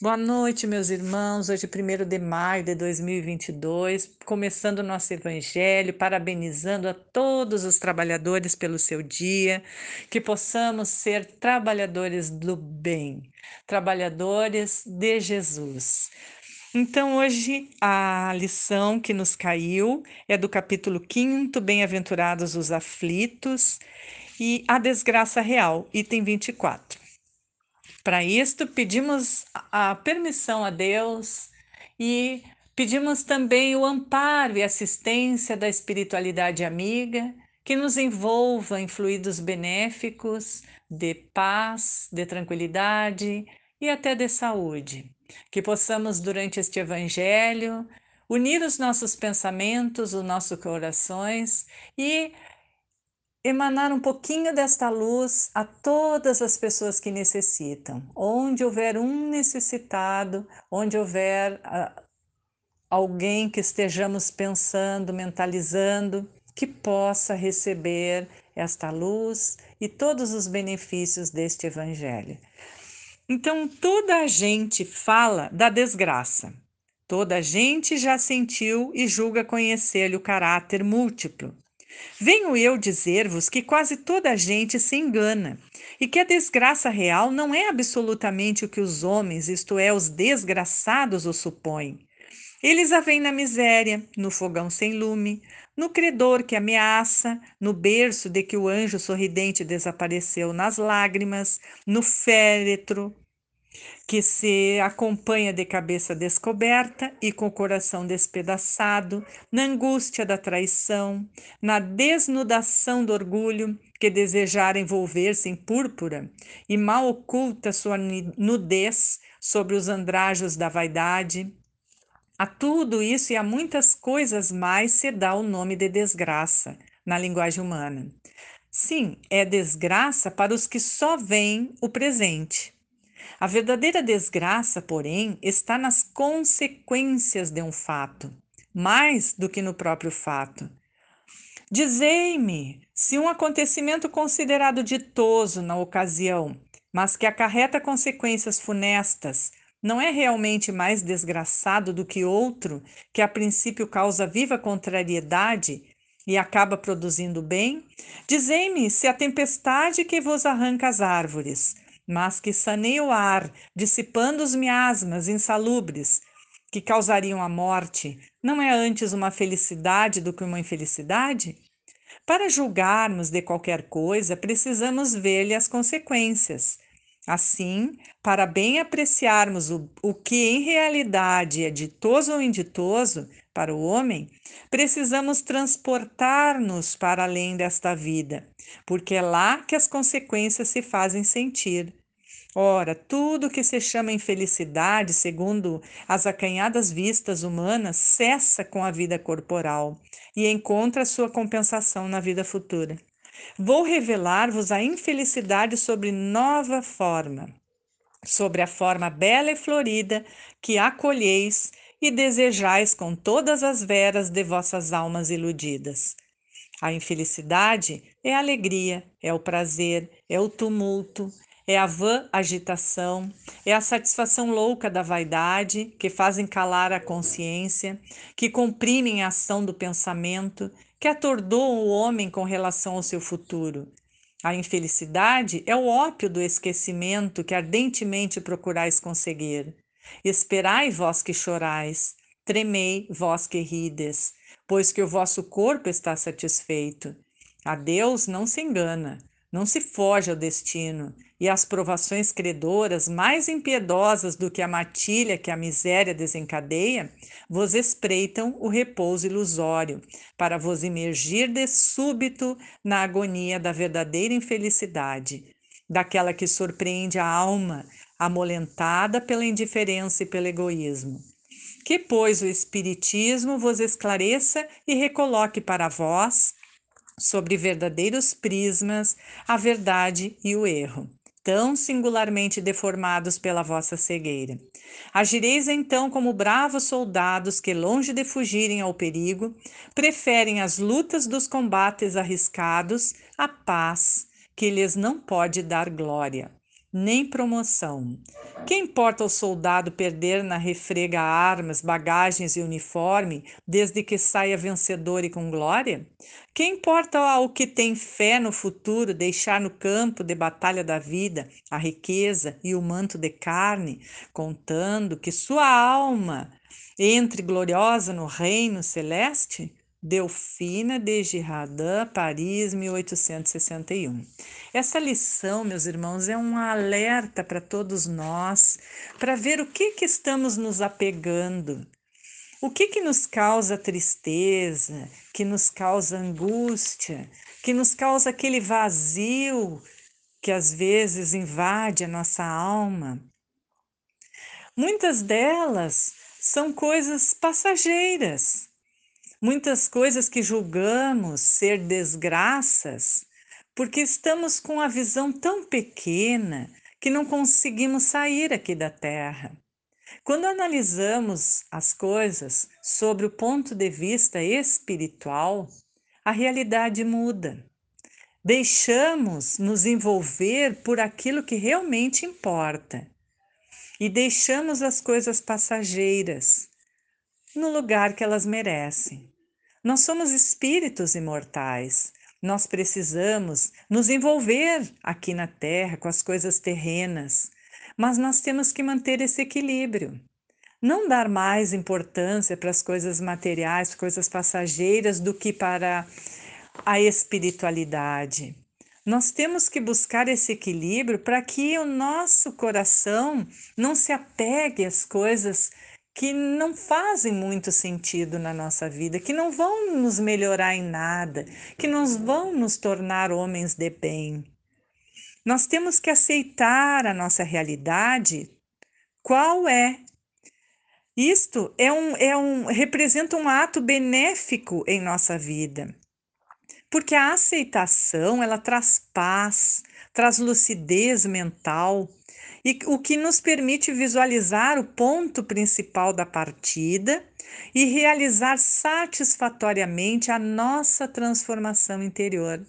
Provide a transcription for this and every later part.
Boa noite, meus irmãos. Hoje, 1 de maio de 2022, começando o nosso evangelho, parabenizando a todos os trabalhadores pelo seu dia, que possamos ser trabalhadores do bem, trabalhadores de Jesus. Então, hoje, a lição que nos caiu é do capítulo 5, Bem-aventurados os aflitos, e a desgraça real, item 24. Para isto, pedimos a permissão a Deus e pedimos também o amparo e assistência da espiritualidade amiga que nos envolva em fluidos benéficos de paz, de tranquilidade e até de saúde. Que possamos, durante este evangelho, unir os nossos pensamentos, os nossos corações e emanar um pouquinho desta luz a todas as pessoas que necessitam. Onde houver um necessitado, onde houver uh, alguém que estejamos pensando, mentalizando, que possa receber esta luz e todos os benefícios deste evangelho. Então, toda a gente fala da desgraça. Toda a gente já sentiu e julga conhecer-lhe o caráter múltiplo. Venho eu dizer-vos que quase toda a gente se engana e que a desgraça real não é absolutamente o que os homens, isto é, os desgraçados, o supõem. Eles a veem na miséria, no fogão sem lume, no credor que ameaça, no berço de que o anjo sorridente desapareceu nas lágrimas, no féretro que se acompanha de cabeça descoberta e com o coração despedaçado, na angústia da traição, na desnudação do orgulho, que desejar envolver-se em púrpura e mal oculta sua nudez sobre os andrajos da vaidade. A tudo isso e a muitas coisas mais se dá o nome de desgraça na linguagem humana. Sim, é desgraça para os que só veem o presente a verdadeira desgraça, porém, está nas consequências de um fato, mais do que no próprio fato. Dizei-me se um acontecimento considerado ditoso na ocasião, mas que acarreta consequências funestas, não é realmente mais desgraçado do que outro que a princípio causa viva contrariedade e acaba produzindo bem? Dizei-me se a tempestade que vos arranca as árvores, mas que saneia o ar, dissipando os miasmas insalubres que causariam a morte, não é antes uma felicidade do que uma infelicidade? Para julgarmos de qualquer coisa, precisamos ver-lhe as consequências. Assim, para bem apreciarmos o, o que em realidade é ditoso ou inditoso para o homem, precisamos transportar-nos para além desta vida, porque é lá que as consequências se fazem sentir. Ora, tudo que se chama infelicidade, segundo as acanhadas vistas humanas, cessa com a vida corporal e encontra sua compensação na vida futura. Vou revelar-vos a infelicidade sobre nova forma, sobre a forma bela e florida que acolheis e desejais com todas as veras de vossas almas iludidas. A infelicidade é a alegria, é o prazer, é o tumulto, é a vã agitação, é a satisfação louca da vaidade, que fazem calar a consciência, que comprimem a ação do pensamento, que atordoam o homem com relação ao seu futuro. A infelicidade é o ópio do esquecimento que ardentemente procurais conseguir. Esperai, vós que chorais, tremei, vós que rides, pois que o vosso corpo está satisfeito. A Deus não se engana, não se foge ao destino, e as provações credoras, mais impiedosas do que a matilha que a miséria desencadeia, vos espreitam o repouso ilusório, para vos imergir de súbito na agonia da verdadeira infelicidade, daquela que surpreende a alma, amolentada pela indiferença e pelo egoísmo. Que, pois, o Espiritismo vos esclareça e recoloque para vós, sobre verdadeiros prismas, a verdade e o erro tão singularmente deformados pela vossa cegueira. Agireis então como bravos soldados que, longe de fugirem ao perigo, preferem as lutas dos combates arriscados à paz, que lhes não pode dar glória. Nem promoção. Que importa ao soldado perder na refrega armas, bagagens e uniforme, desde que saia vencedor e com glória? Que importa ao que tem fé no futuro deixar no campo de batalha da vida a riqueza e o manto de carne, contando que sua alma entre gloriosa no reino celeste? Delfina de Girardin, Paris, 1861. Essa lição, meus irmãos, é um alerta para todos nós, para ver o que, que estamos nos apegando, o que, que nos causa tristeza, que nos causa angústia, que nos causa aquele vazio que às vezes invade a nossa alma. Muitas delas são coisas passageiras muitas coisas que julgamos ser desgraças, porque estamos com a visão tão pequena que não conseguimos sair aqui da Terra. Quando analisamos as coisas sobre o ponto de vista espiritual, a realidade muda. Deixamos nos envolver por aquilo que realmente importa e deixamos as coisas passageiras no lugar que elas merecem. Nós somos espíritos imortais. Nós precisamos nos envolver aqui na Terra com as coisas terrenas, mas nós temos que manter esse equilíbrio. Não dar mais importância para as coisas materiais, coisas passageiras, do que para a espiritualidade. Nós temos que buscar esse equilíbrio para que o nosso coração não se apegue às coisas que não fazem muito sentido na nossa vida, que não vão nos melhorar em nada, que não vão nos tornar homens de bem. Nós temos que aceitar a nossa realidade, qual é. Isto é um, é um, representa um ato benéfico em nossa vida, porque a aceitação ela traz paz, traz lucidez mental, e o que nos permite visualizar o ponto principal da partida e realizar satisfatoriamente a nossa transformação interior.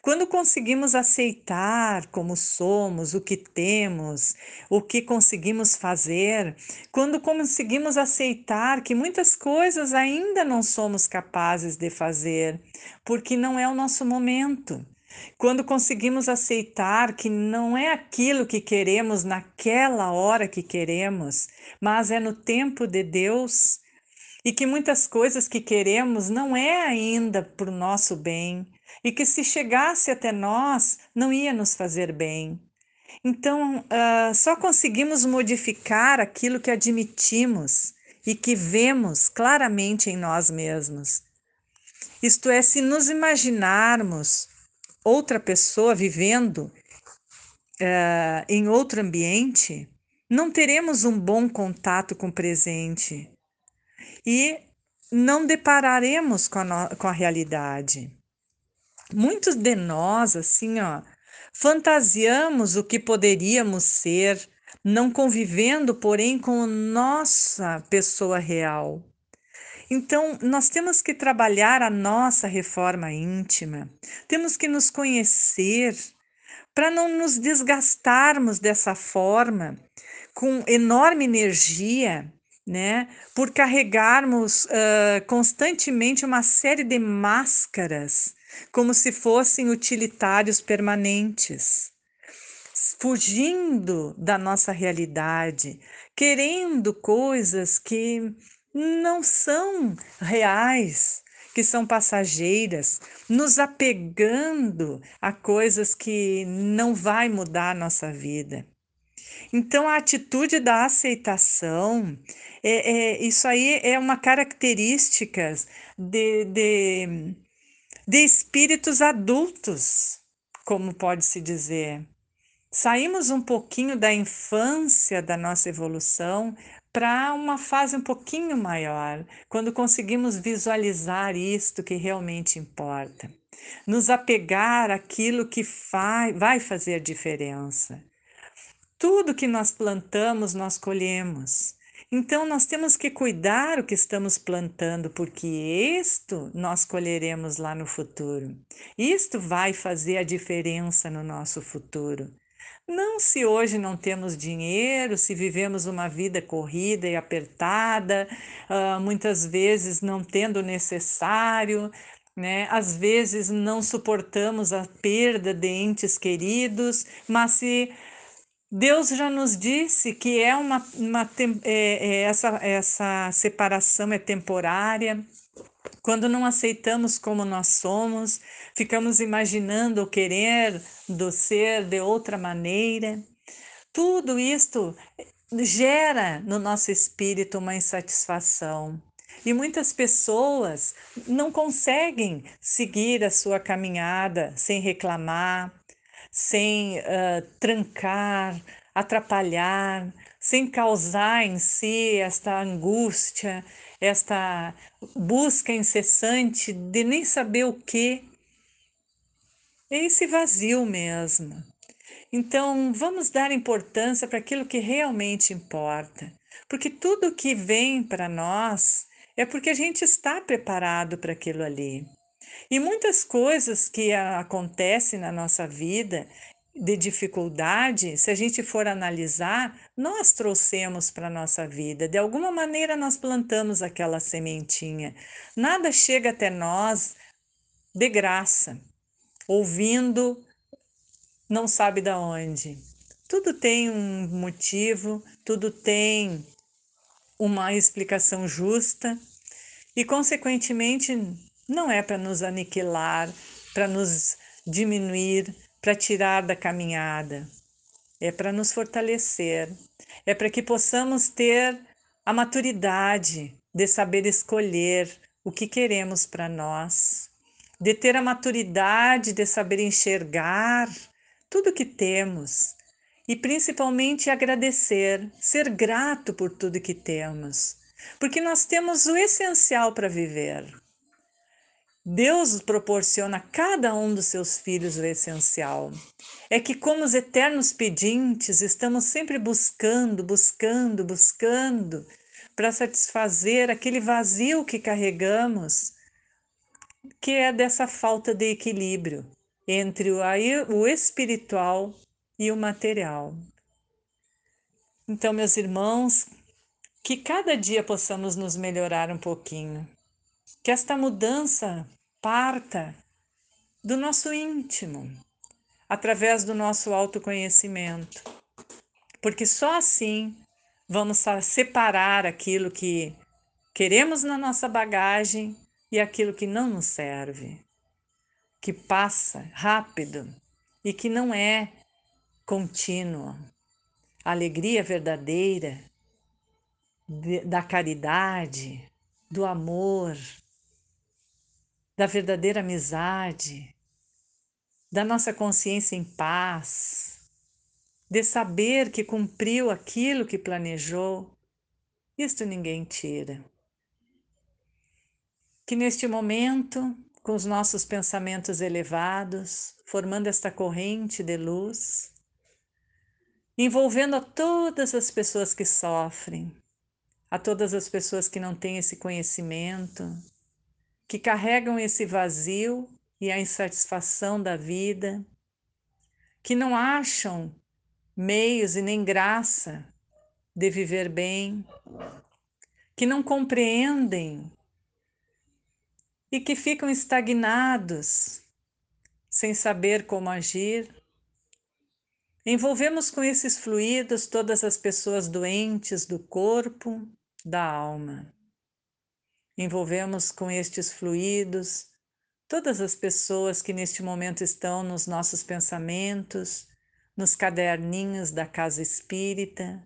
Quando conseguimos aceitar como somos, o que temos, o que conseguimos fazer, quando conseguimos aceitar que muitas coisas ainda não somos capazes de fazer, porque não é o nosso momento, quando conseguimos aceitar que não é aquilo que queremos naquela hora que queremos, mas é no tempo de Deus, e que muitas coisas que queremos não é ainda o nosso bem, e que se chegasse até nós não ia nos fazer bem. Então, uh, só conseguimos modificar aquilo que admitimos e que vemos claramente em nós mesmos. Isto é, se nos imaginarmos outra pessoa vivendo uh, em outro ambiente, não teremos um bom contato com o presente e não depararemos com a, com a realidade. Muitos de nós, assim, ó, fantasiamos o que poderíamos ser, não convivendo, porém, com nossa pessoa real. Então, nós temos que trabalhar a nossa reforma íntima, temos que nos conhecer para não nos desgastarmos dessa forma, com enorme energia, né? Por carregarmos uh, constantemente uma série de máscaras, como se fossem utilitários permanentes, fugindo da nossa realidade, querendo coisas que não são reais, que são passageiras, nos apegando a coisas que não vai mudar a nossa vida. Então, a atitude da aceitação, é, é, isso aí é uma característica de, de, de espíritos adultos, como pode-se dizer. Saímos um pouquinho da infância da nossa evolução para uma fase um pouquinho maior, quando conseguimos visualizar isto que realmente importa, nos apegar àquilo que vai fazer diferença. Tudo que nós plantamos, nós colhemos. Então, nós temos que cuidar o que estamos plantando, porque isto nós colheremos lá no futuro. Isto vai fazer a diferença no nosso futuro. Não se hoje não temos dinheiro, se vivemos uma vida corrida e apertada, uh, muitas vezes não tendo o necessário, né? Às vezes não suportamos a perda de entes queridos, mas se Deus já nos disse que é uma, uma é, é, essa, essa separação é temporária. Quando não aceitamos como nós somos, ficamos imaginando ou querer do ser de outra maneira. Tudo isto gera no nosso espírito uma insatisfação. E muitas pessoas não conseguem seguir a sua caminhada sem reclamar, sem uh, trancar, atrapalhar, sem causar em si esta angústia, esta busca incessante de nem saber o que. É esse vazio mesmo. Então, vamos dar importância para aquilo que realmente importa, porque tudo que vem para nós é porque a gente está preparado para aquilo ali. E muitas coisas que acontecem na nossa vida de dificuldade, se a gente for analisar, nós trouxemos para a nossa vida. De alguma maneira nós plantamos aquela sementinha. Nada chega até nós de graça, ouvindo não sabe da onde. Tudo tem um motivo, tudo tem uma explicação justa e, consequentemente, não é para nos aniquilar, para nos diminuir, para tirar da caminhada. É para nos fortalecer, é para que possamos ter a maturidade de saber escolher o que queremos para nós, de ter a maturidade de saber enxergar tudo que temos e principalmente agradecer, ser grato por tudo que temos, porque nós temos o essencial para viver. Deus proporciona a cada um dos seus filhos o essencial. É que, como os eternos pedintes, estamos sempre buscando, buscando, buscando para satisfazer aquele vazio que carregamos, que é dessa falta de equilíbrio entre o espiritual e o material. Então, meus irmãos, que cada dia possamos nos melhorar um pouquinho, que esta mudança parta do nosso íntimo, através do nosso autoconhecimento, porque só assim vamos separar aquilo que queremos na nossa bagagem e aquilo que não nos serve, que passa rápido e que não é contínuo. A alegria verdadeira da caridade, do amor, da verdadeira amizade, da nossa consciência em paz, de saber que cumpriu aquilo que planejou, isto ninguém tira. Que neste momento, com os nossos pensamentos elevados, formando esta corrente de luz, envolvendo a todas as pessoas que sofrem, a todas as pessoas que não têm esse conhecimento, que carregam esse vazio e a insatisfação da vida, que não acham meios e nem graça de viver bem, que não compreendem e que ficam estagnados, sem saber como agir. Envolvemos com esses fluidos todas as pessoas doentes do corpo, da alma. Envolvemos com estes fluidos todas as pessoas que neste momento estão nos nossos pensamentos, nos caderninhos da casa espírita,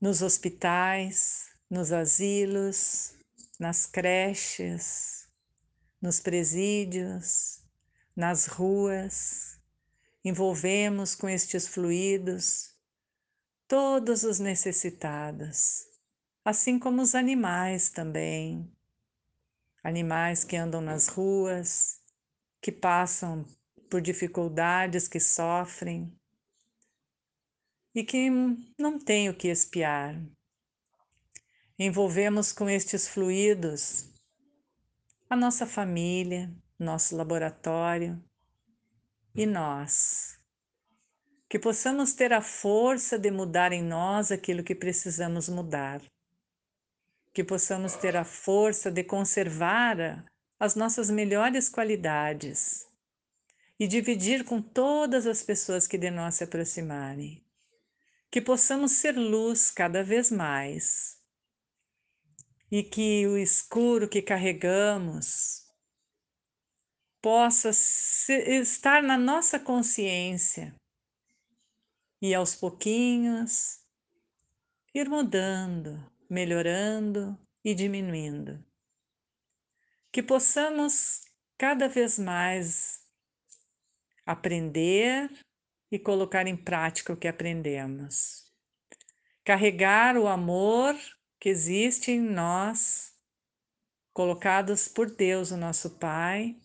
nos hospitais, nos asilos, nas creches, nos presídios, nas ruas. Envolvemos com estes fluidos todos os necessitados, assim como os animais também. Animais que andam nas ruas, que passam por dificuldades, que sofrem e que não têm o que espiar. Envolvemos com estes fluidos a nossa família, nosso laboratório e nós que possamos ter a força de mudar em nós aquilo que precisamos mudar, que possamos ter a força de conservar as nossas melhores qualidades e dividir com todas as pessoas que de nós se aproximarem, que possamos ser luz cada vez mais e que o escuro que carregamos possa estar na nossa consciência e aos pouquinhos ir mudando, melhorando e diminuindo. Que possamos cada vez mais aprender e colocar em prática o que aprendemos. Carregar o amor que existe em nós, colocados por Deus, o nosso Pai,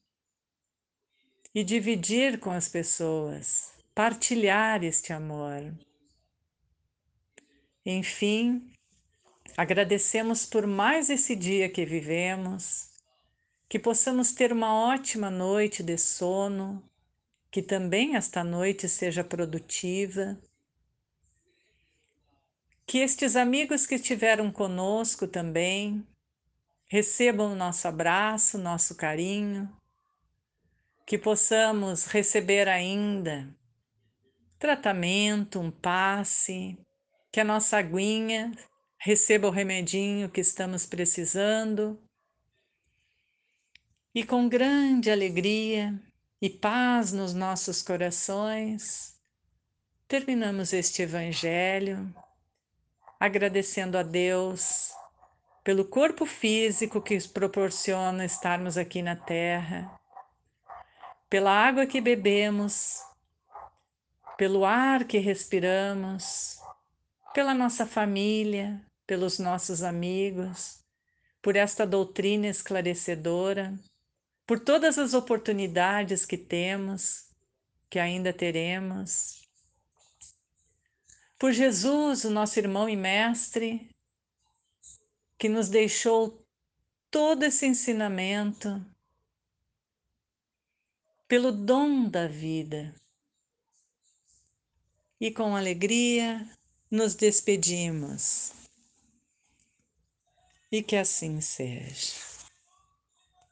e dividir com as pessoas, partilhar este amor. Enfim, agradecemos por mais esse dia que vivemos, que possamos ter uma ótima noite de sono, que também esta noite seja produtiva. Que estes amigos que estiveram conosco também recebam o nosso abraço, nosso carinho, que possamos receber ainda tratamento, um passe, que a nossa aguinha receba o remedinho que estamos precisando. E com grande alegria e paz nos nossos corações, terminamos este Evangelho agradecendo a Deus pelo corpo físico que proporciona estarmos aqui na Terra, pela água que bebemos pelo ar que respiramos, pela nossa família, pelos nossos amigos, por esta doutrina esclarecedora, por todas as oportunidades que temos, que ainda teremos, por Jesus, o nosso irmão e mestre, que nos deixou todo esse ensinamento, pelo dom da vida e com alegria nos despedimos. E que assim seja.